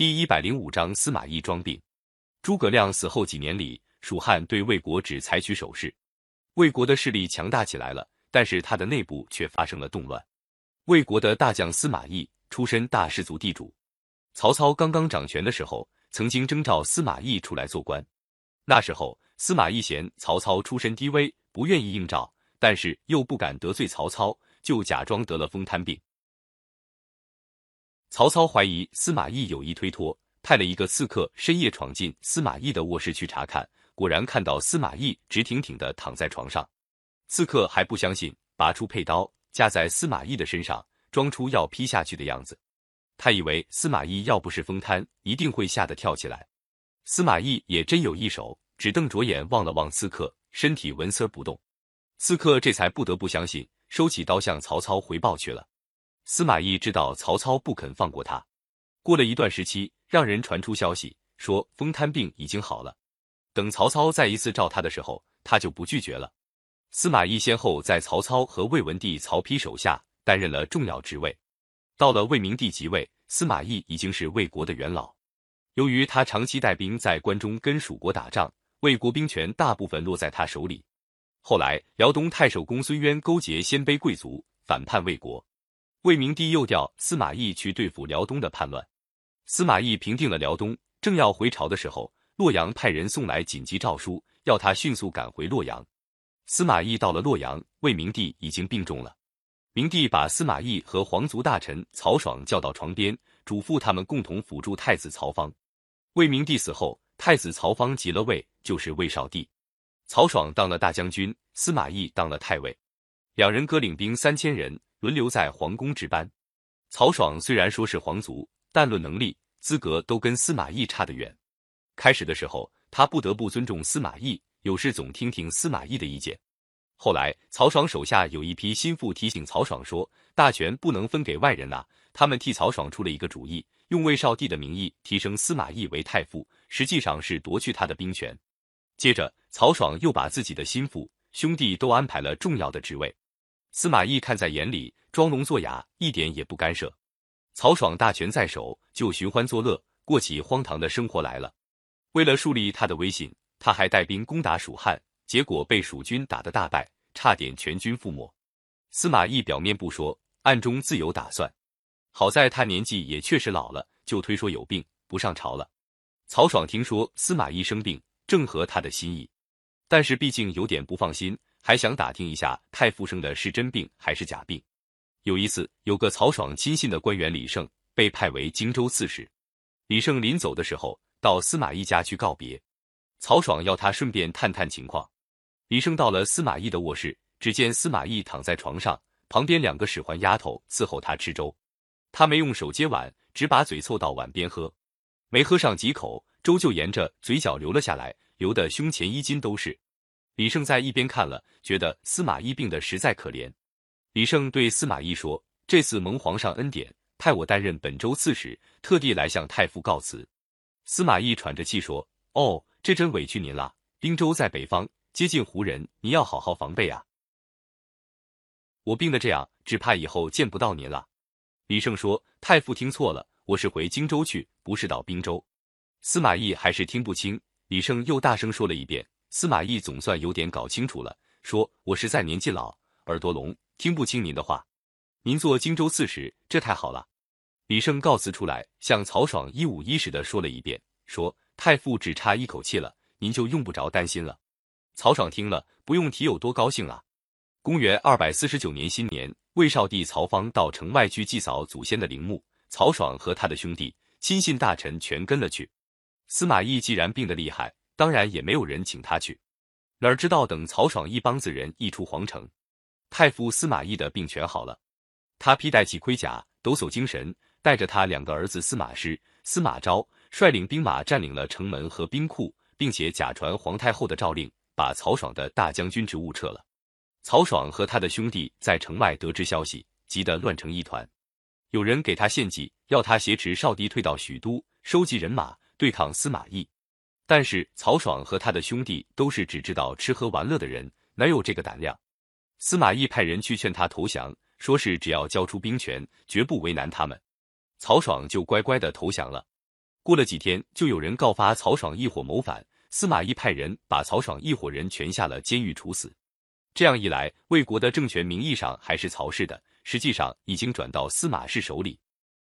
第一百零五章司马懿装病。诸葛亮死后几年里，蜀汉对魏国只采取守势，魏国的势力强大起来了，但是他的内部却发生了动乱。魏国的大将司马懿出身大氏族地主，曹操刚刚掌权的时候，曾经征召司马懿出来做官。那时候司马懿嫌曹操出身低微，不愿意应召，但是又不敢得罪曹操，就假装得了风瘫病。曹操怀疑司马懿有意推脱，派了一个刺客深夜闯进司马懿的卧室去查看，果然看到司马懿直挺挺的躺在床上。刺客还不相信，拔出佩刀架在司马懿的身上，装出要劈下去的样子。他以为司马懿要不是疯瘫，一定会吓得跳起来。司马懿也真有一手，只瞪着眼望了望刺客，身体纹丝不动。刺客这才不得不相信，收起刀向曹操回报去了。司马懿知道曹操不肯放过他，过了一段时期，让人传出消息说风瘫病已经好了。等曹操再一次召他的时候，他就不拒绝了。司马懿先后在曹操和魏文帝曹丕手下担任了重要职位。到了魏明帝即位，司马懿已经是魏国的元老。由于他长期带兵在关中跟蜀国打仗，魏国兵权大部分落在他手里。后来辽东太守公孙渊勾结鲜卑贵族，反叛魏国。魏明帝又调司马懿去对付辽东的叛乱。司马懿平定了辽东，正要回朝的时候，洛阳派人送来紧急诏书，要他迅速赶回洛阳。司马懿到了洛阳，魏明帝已经病重了。明帝把司马懿和皇族大臣曹爽叫到床边，嘱咐他们共同辅助太子曹芳。魏明帝死后，太子曹芳即了位，就是魏少帝。曹爽当了大将军，司马懿当了太尉，两人各领兵三千人。轮流在皇宫值班。曹爽虽然说是皇族，但论能力、资格都跟司马懿差得远。开始的时候，他不得不尊重司马懿，有事总听听司马懿的意见。后来，曹爽手下有一批心腹提醒曹爽说：“大权不能分给外人呐。”他们替曹爽出了一个主意，用魏少帝的名义提升司马懿为太傅，实际上是夺去他的兵权。接着，曹爽又把自己的心腹、兄弟都安排了重要的职位。司马懿看在眼里，装聋作哑，一点也不干涉。曹爽大权在手，就寻欢作乐，过起荒唐的生活来了。为了树立他的威信，他还带兵攻打蜀汉，结果被蜀军打得大败，差点全军覆没。司马懿表面不说，暗中自有打算。好在他年纪也确实老了，就推说有病不上朝了。曹爽听说司马懿生病，正合他的心意，但是毕竟有点不放心。还想打听一下太傅生的是真病还是假病。有一次，有个曹爽亲信的官员李胜被派为荆州刺史。李胜临走的时候，到司马懿家去告别。曹爽要他顺便探探情况。李胜到了司马懿的卧室，只见司马懿躺在床上，旁边两个使唤丫头伺候他吃粥。他没用手接碗，只把嘴凑到碗边喝，没喝上几口，粥就沿着嘴角流了下来，流得胸前衣襟都是。李胜在一边看了，觉得司马懿病得实在可怜。李胜对司马懿说：“这次蒙皇上恩典，派我担任本州刺史，特地来向太傅告辞。”司马懿喘着气说：“哦，这真委屈您了。滨州在北方，接近胡人，您要好好防备啊。我病得这样，只怕以后见不到您了。”李胜说：“太傅听错了，我是回荆州去，不是到滨州。”司马懿还是听不清，李胜又大声说了一遍。司马懿总算有点搞清楚了，说：“我实在年纪老，耳朵聋，听不清您的话。您做荆州刺史，这太好了。”李胜告辞出来，向曹爽一五一十的说了一遍，说：“太傅只差一口气了，您就用不着担心了。”曹爽听了，不用提有多高兴了。公元二百四十九年新年，魏少帝曹芳到城外去祭扫祖先的陵墓，曹爽和他的兄弟、亲信、大臣全跟了去。司马懿既然病得厉害。当然也没有人请他去，哪知道等曹爽一帮子人一出皇城，太傅司马懿的病全好了。他披戴起盔甲，抖擞精神，带着他两个儿子司马师、司马昭，率领兵马占领了城门和兵库，并且假传皇太后的诏令，把曹爽的大将军职务撤了。曹爽和他的兄弟在城外得知消息，急得乱成一团。有人给他献计，要他挟持少帝退到许都，收集人马对抗司马懿。但是曹爽和他的兄弟都是只知道吃喝玩乐的人，哪有这个胆量？司马懿派人去劝他投降，说是只要交出兵权，绝不为难他们。曹爽就乖乖的投降了。过了几天，就有人告发曹爽一伙谋反，司马懿派人把曹爽一伙人全下了监狱处死。这样一来，魏国的政权名义上还是曹氏的，实际上已经转到司马氏手里。